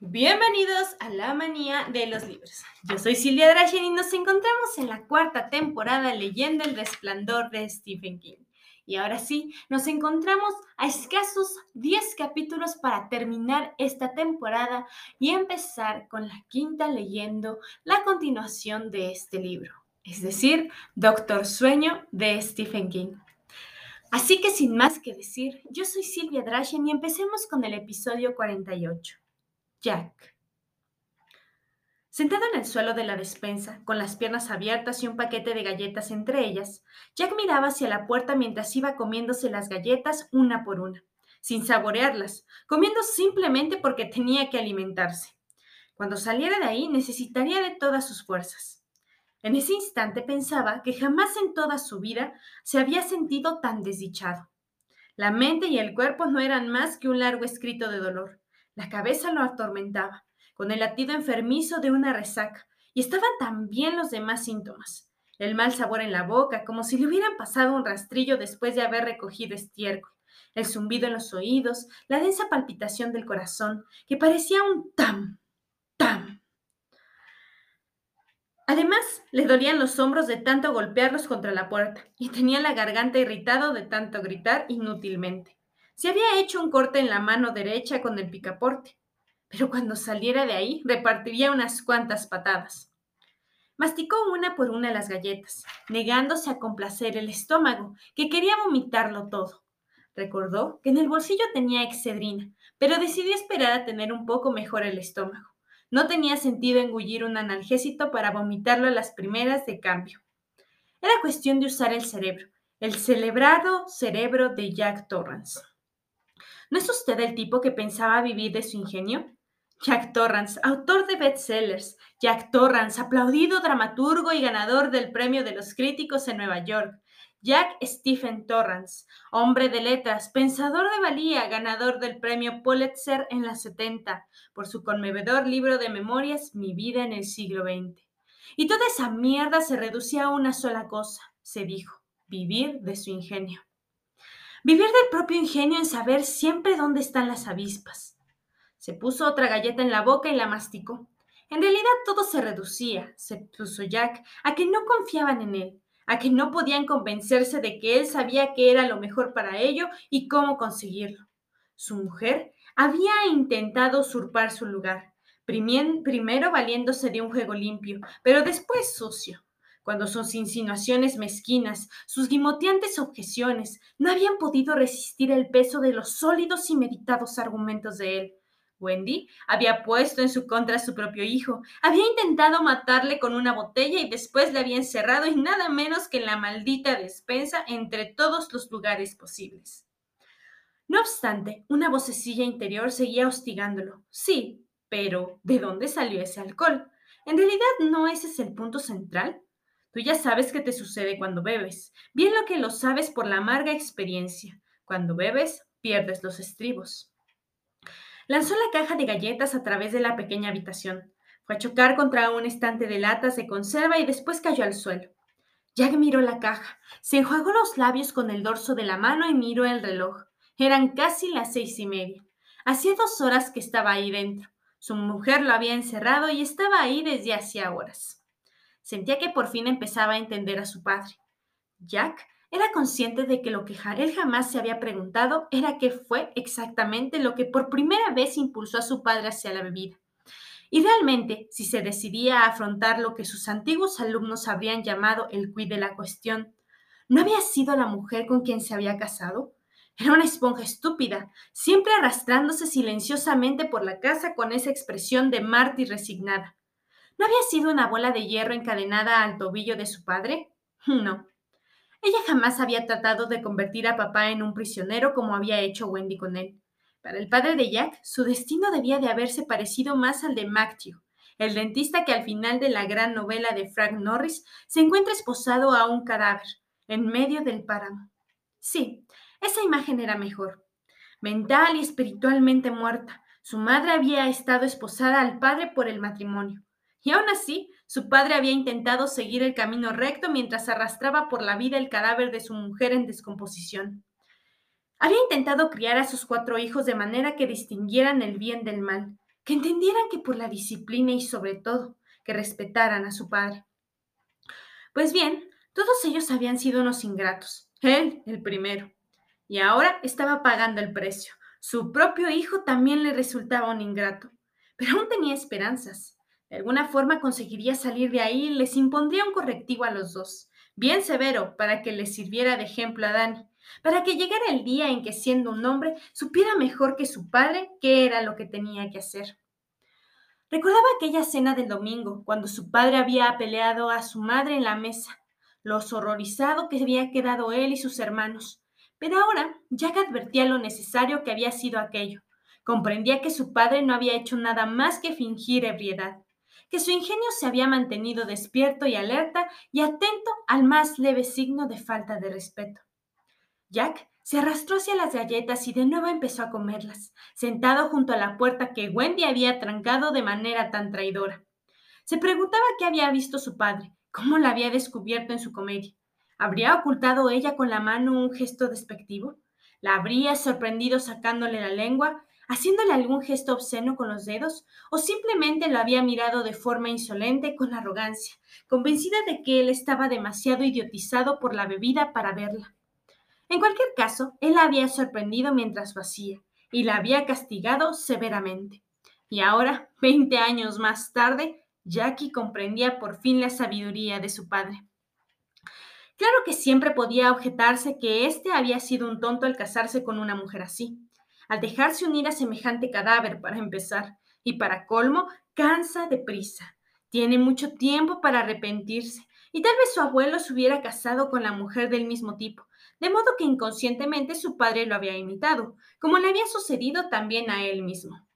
Bienvenidos a la manía de los libros. Yo soy Silvia Drachen y nos encontramos en la cuarta temporada leyendo El resplandor de Stephen King. Y ahora sí, nos encontramos a escasos 10 capítulos para terminar esta temporada y empezar con la quinta leyendo la continuación de este libro, es decir, Doctor Sueño de Stephen King. Así que sin más que decir, yo soy Silvia Drachen y empecemos con el episodio 48. Jack. Sentado en el suelo de la despensa, con las piernas abiertas y un paquete de galletas entre ellas, Jack miraba hacia la puerta mientras iba comiéndose las galletas una por una, sin saborearlas, comiendo simplemente porque tenía que alimentarse. Cuando saliera de ahí necesitaría de todas sus fuerzas. En ese instante pensaba que jamás en toda su vida se había sentido tan desdichado. La mente y el cuerpo no eran más que un largo escrito de dolor. La cabeza lo atormentaba, con el latido enfermizo de una resaca, y estaban también los demás síntomas. El mal sabor en la boca, como si le hubieran pasado un rastrillo después de haber recogido estiércol, el zumbido en los oídos, la densa palpitación del corazón, que parecía un tam, tam. Además, le dolían los hombros de tanto golpearlos contra la puerta, y tenía la garganta irritado de tanto gritar inútilmente. Se había hecho un corte en la mano derecha con el picaporte, pero cuando saliera de ahí repartiría unas cuantas patadas. Masticó una por una las galletas, negándose a complacer el estómago, que quería vomitarlo todo. Recordó que en el bolsillo tenía excedrina, pero decidió esperar a tener un poco mejor el estómago. No tenía sentido engullir un analgésico para vomitarlo a las primeras de cambio. Era cuestión de usar el cerebro, el celebrado cerebro de Jack Torrance. ¿No es usted el tipo que pensaba vivir de su ingenio? Jack Torrance, autor de bestsellers. Jack Torrance, aplaudido dramaturgo y ganador del premio de los críticos en Nueva York. Jack Stephen Torrance, hombre de letras, pensador de valía, ganador del premio Pulitzer en la 70 por su conmovedor libro de memorias Mi vida en el siglo XX. Y toda esa mierda se reducía a una sola cosa, se dijo, vivir de su ingenio. Vivir del propio ingenio en saber siempre dónde están las avispas. Se puso otra galleta en la boca y la masticó. En realidad todo se reducía, se puso Jack, a que no confiaban en él, a que no podían convencerse de que él sabía qué era lo mejor para ello y cómo conseguirlo. Su mujer había intentado usurpar su lugar, primero valiéndose de un juego limpio, pero después sucio cuando sus insinuaciones mezquinas, sus gimoteantes objeciones, no habían podido resistir el peso de los sólidos y meditados argumentos de él. Wendy había puesto en su contra a su propio hijo, había intentado matarle con una botella y después le había encerrado en nada menos que en la maldita despensa entre todos los lugares posibles. No obstante, una vocecilla interior seguía hostigándolo. Sí, pero ¿de dónde salió ese alcohol? En realidad no ese es el punto central. Tú ya sabes qué te sucede cuando bebes, bien lo que lo sabes por la amarga experiencia. Cuando bebes, pierdes los estribos. Lanzó la caja de galletas a través de la pequeña habitación. Fue a chocar contra un estante de latas de conserva y después cayó al suelo. Jack miró la caja, se enjuagó los labios con el dorso de la mano y miró el reloj. Eran casi las seis y media. Hacía dos horas que estaba ahí dentro. Su mujer lo había encerrado y estaba ahí desde hacía horas. Sentía que por fin empezaba a entender a su padre. Jack era consciente de que lo que él jamás se había preguntado era qué fue exactamente lo que por primera vez impulsó a su padre hacia la bebida. Y realmente, si se decidía a afrontar lo que sus antiguos alumnos habrían llamado el quid de la cuestión, ¿no había sido la mujer con quien se había casado? Era una esponja estúpida, siempre arrastrándose silenciosamente por la casa con esa expresión de mártir resignada. ¿No había sido una bola de hierro encadenada al tobillo de su padre? No. Ella jamás había tratado de convertir a papá en un prisionero como había hecho Wendy con él. Para el padre de Jack, su destino debía de haberse parecido más al de Matthew, el dentista que al final de la gran novela de Frank Norris se encuentra esposado a un cadáver, en medio del páramo. Sí, esa imagen era mejor. Mental y espiritualmente muerta, su madre había estado esposada al padre por el matrimonio. Y aún así, su padre había intentado seguir el camino recto mientras arrastraba por la vida el cadáver de su mujer en descomposición. Había intentado criar a sus cuatro hijos de manera que distinguieran el bien del mal, que entendieran que por la disciplina y sobre todo que respetaran a su padre. Pues bien, todos ellos habían sido unos ingratos, él el primero, y ahora estaba pagando el precio. Su propio hijo también le resultaba un ingrato, pero aún tenía esperanzas. De alguna forma conseguiría salir de ahí y les impondría un correctivo a los dos, bien severo, para que les sirviera de ejemplo a Dani, para que llegara el día en que siendo un hombre supiera mejor que su padre qué era lo que tenía que hacer. Recordaba aquella cena del domingo, cuando su padre había peleado a su madre en la mesa, lo horrorizado que había quedado él y sus hermanos. Pero ahora Jack advertía lo necesario que había sido aquello. Comprendía que su padre no había hecho nada más que fingir ebriedad, que su ingenio se había mantenido despierto y alerta y atento al más leve signo de falta de respeto. Jack se arrastró hacia las galletas y de nuevo empezó a comerlas, sentado junto a la puerta que Wendy había trancado de manera tan traidora. Se preguntaba qué había visto su padre, cómo la había descubierto en su comedia. ¿Habría ocultado ella con la mano un gesto despectivo? ¿La habría sorprendido sacándole la lengua, haciéndole algún gesto obsceno con los dedos? ¿O simplemente lo había mirado de forma insolente con arrogancia, convencida de que él estaba demasiado idiotizado por la bebida para verla? En cualquier caso, él la había sorprendido mientras lo hacía y la había castigado severamente. Y ahora, veinte años más tarde, Jackie comprendía por fin la sabiduría de su padre. Claro que siempre podía objetarse que éste había sido un tonto al casarse con una mujer así, al dejarse unir a semejante cadáver para empezar, y para colmo, cansa deprisa. Tiene mucho tiempo para arrepentirse, y tal vez su abuelo se hubiera casado con la mujer del mismo tipo, de modo que inconscientemente su padre lo había imitado, como le había sucedido también a él mismo.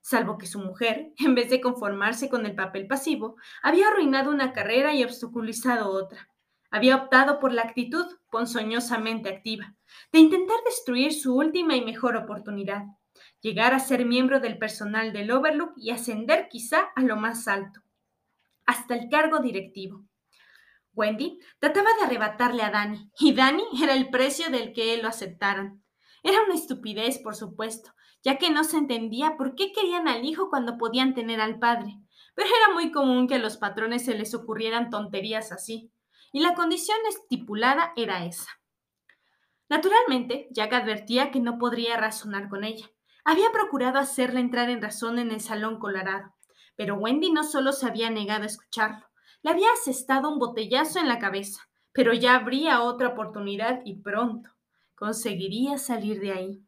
Salvo que su mujer, en vez de conformarse con el papel pasivo, había arruinado una carrera y obstaculizado otra. Había optado por la actitud ponzoñosamente activa, de intentar destruir su última y mejor oportunidad, llegar a ser miembro del personal del Overlook y ascender quizá a lo más alto, hasta el cargo directivo. Wendy trataba de arrebatarle a Danny, y Danny era el precio del que él lo aceptaran. Era una estupidez, por supuesto, ya que no se entendía por qué querían al hijo cuando podían tener al padre, pero era muy común que a los patrones se les ocurrieran tonterías así, y la condición estipulada era esa. Naturalmente, Jack advertía que no podría razonar con ella. Había procurado hacerla entrar en razón en el salón colorado, pero Wendy no solo se había negado a escucharlo, le había asestado un botellazo en la cabeza, pero ya habría otra oportunidad y pronto conseguiría salir de ahí.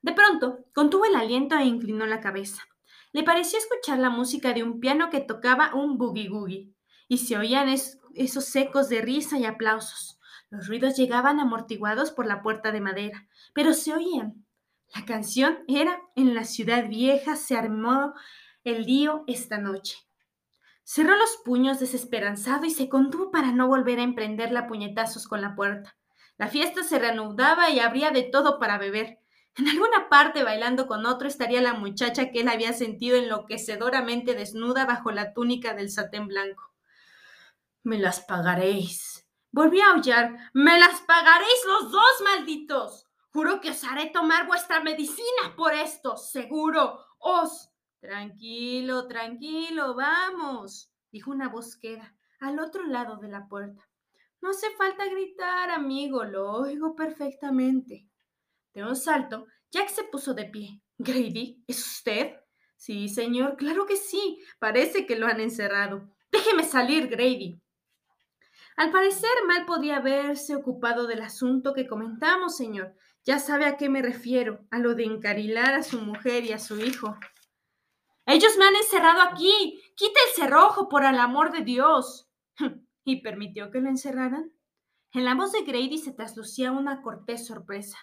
De pronto, contuvo el aliento e inclinó la cabeza. Le pareció escuchar la música de un piano que tocaba un boogie-googie, y se oían esos ecos de risa y aplausos. Los ruidos llegaban amortiguados por la puerta de madera, pero se oían. La canción era En la ciudad vieja se armó el lío esta noche. Cerró los puños desesperanzado y se contuvo para no volver a emprenderla puñetazos con la puerta. La fiesta se reanudaba y habría de todo para beber. En alguna parte, bailando con otro, estaría la muchacha que él había sentido enloquecedoramente desnuda bajo la túnica del satén blanco. Me las pagaréis. Volví a aullar. Me las pagaréis los dos, malditos. Juro que os haré tomar vuestra medicina por esto. Seguro. Os Tranquilo, tranquilo, vamos, dijo una voz queda al otro lado de la puerta. No hace falta gritar, amigo, lo oigo perfectamente. De un salto, Jack se puso de pie. Grady, ¿es usted? Sí, señor, claro que sí. Parece que lo han encerrado. Déjeme salir, Grady. Al parecer, mal podía haberse ocupado del asunto que comentamos, señor. Ya sabe a qué me refiero, a lo de encarilar a su mujer y a su hijo. Ellos me han encerrado aquí. Quita el cerrojo, por el amor de Dios. ¿Y permitió que lo encerraran? En la voz de Grady se traslucía una cortés sorpresa.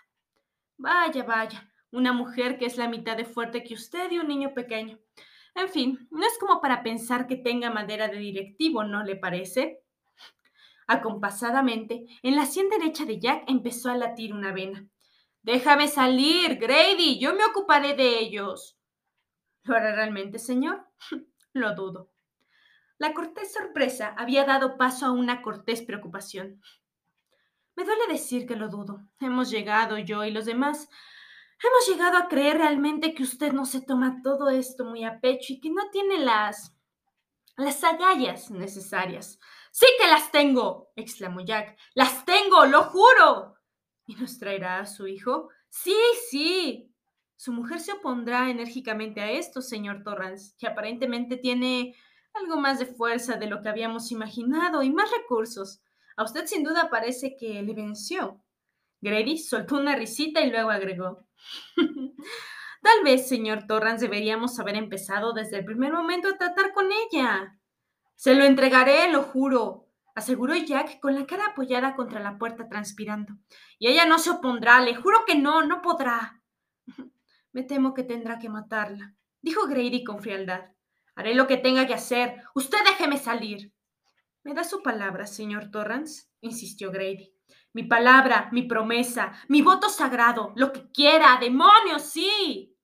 Vaya, vaya, una mujer que es la mitad de fuerte que usted y un niño pequeño. En fin, no es como para pensar que tenga madera de directivo, ¿no le parece? Acompasadamente, en la sien derecha de Jack empezó a latir una vena. Déjame salir, Grady, yo me ocuparé de ellos. ¿Lo hará realmente, señor? Lo dudo. La cortés sorpresa había dado paso a una cortés preocupación. Me duele decir que lo dudo. Hemos llegado yo y los demás Hemos llegado a creer realmente que usted no se toma todo esto muy a pecho y que no tiene las las agallas necesarias. Sí que las tengo, exclamó Jack. Las tengo, lo juro. ¿Y nos traerá a su hijo? Sí, sí. Su mujer se opondrá enérgicamente a esto, señor Torrance, que aparentemente tiene algo más de fuerza de lo que habíamos imaginado y más recursos. A usted sin duda parece que le venció. Grady soltó una risita y luego agregó. Tal vez, señor Torrance, deberíamos haber empezado desde el primer momento a tratar con ella. Se lo entregaré, lo juro, aseguró Jack con la cara apoyada contra la puerta transpirando. Y ella no se opondrá, le juro que no, no podrá. Me temo que tendrá que matarla, dijo Grady con frialdad. Haré lo que tenga que hacer. Usted déjeme salir. ¿Me da su palabra, señor Torrance? insistió Grady. Mi palabra, mi promesa, mi voto sagrado, lo que quiera, demonios, sí.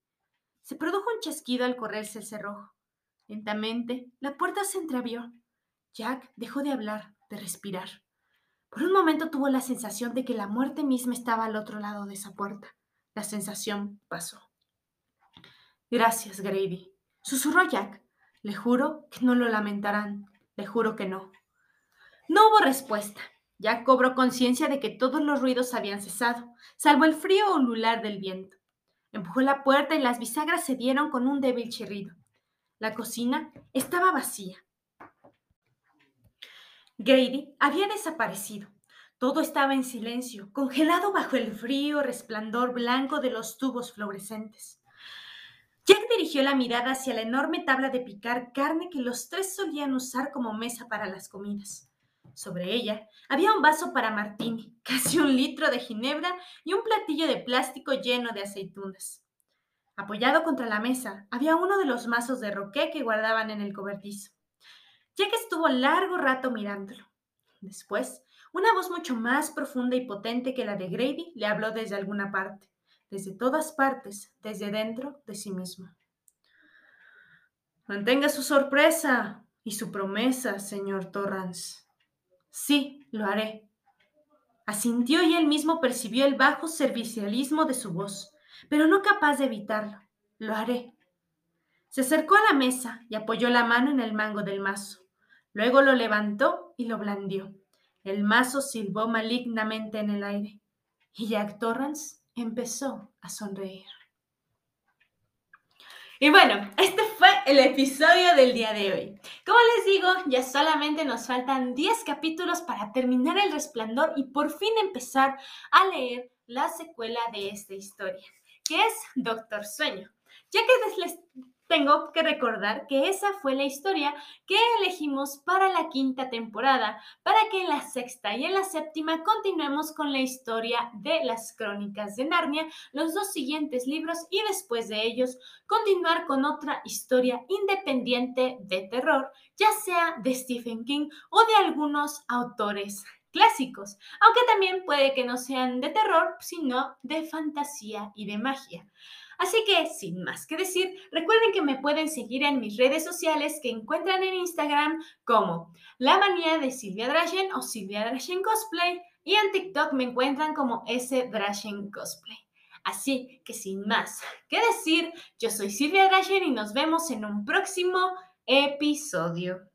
Se produjo un chasquido al correrse el cerrojo. Lentamente, la puerta se entreabrió. Jack dejó de hablar, de respirar. Por un momento tuvo la sensación de que la muerte misma estaba al otro lado de esa puerta. La sensación pasó. Gracias, Grady, susurró Jack. Le juro que no lo lamentarán. Le juro que no. No hubo respuesta. Jack cobró conciencia de que todos los ruidos habían cesado, salvo el frío ulular del viento. Empujó la puerta y las bisagras se dieron con un débil chirrido. La cocina estaba vacía. Grady había desaparecido. Todo estaba en silencio, congelado bajo el frío resplandor blanco de los tubos fluorescentes. Jack dirigió la mirada hacia la enorme tabla de picar carne que los tres solían usar como mesa para las comidas. Sobre ella había un vaso para martini, casi un litro de ginebra y un platillo de plástico lleno de aceitunas. Apoyado contra la mesa había uno de los mazos de roqué que guardaban en el cobertizo. Jack estuvo largo rato mirándolo. Después, una voz mucho más profunda y potente que la de Grady le habló desde alguna parte, desde todas partes, desde dentro de sí mismo. Mantenga su sorpresa y su promesa, señor Torrance. Sí, lo haré. Asintió y él mismo percibió el bajo servicialismo de su voz pero no capaz de evitarlo. Lo haré. Se acercó a la mesa y apoyó la mano en el mango del mazo. Luego lo levantó y lo blandió. El mazo silbó malignamente en el aire y Jack Torrance empezó a sonreír. Y bueno, este fue el episodio del día de hoy. Como les digo, ya solamente nos faltan 10 capítulos para terminar el resplandor y por fin empezar a leer la secuela de esta historia es Doctor Sueño, ya que les tengo que recordar que esa fue la historia que elegimos para la quinta temporada, para que en la sexta y en la séptima continuemos con la historia de las crónicas de Narnia, los dos siguientes libros y después de ellos continuar con otra historia independiente de terror, ya sea de Stephen King o de algunos autores clásicos, aunque también puede que no sean de terror, sino de fantasía y de magia. Así que, sin más que decir, recuerden que me pueden seguir en mis redes sociales que encuentran en Instagram como La Manía de Silvia Drachen o Silvia Drachen Cosplay y en TikTok me encuentran como S Drachen Cosplay. Así que sin más que decir, yo soy Silvia Drachen y nos vemos en un próximo episodio.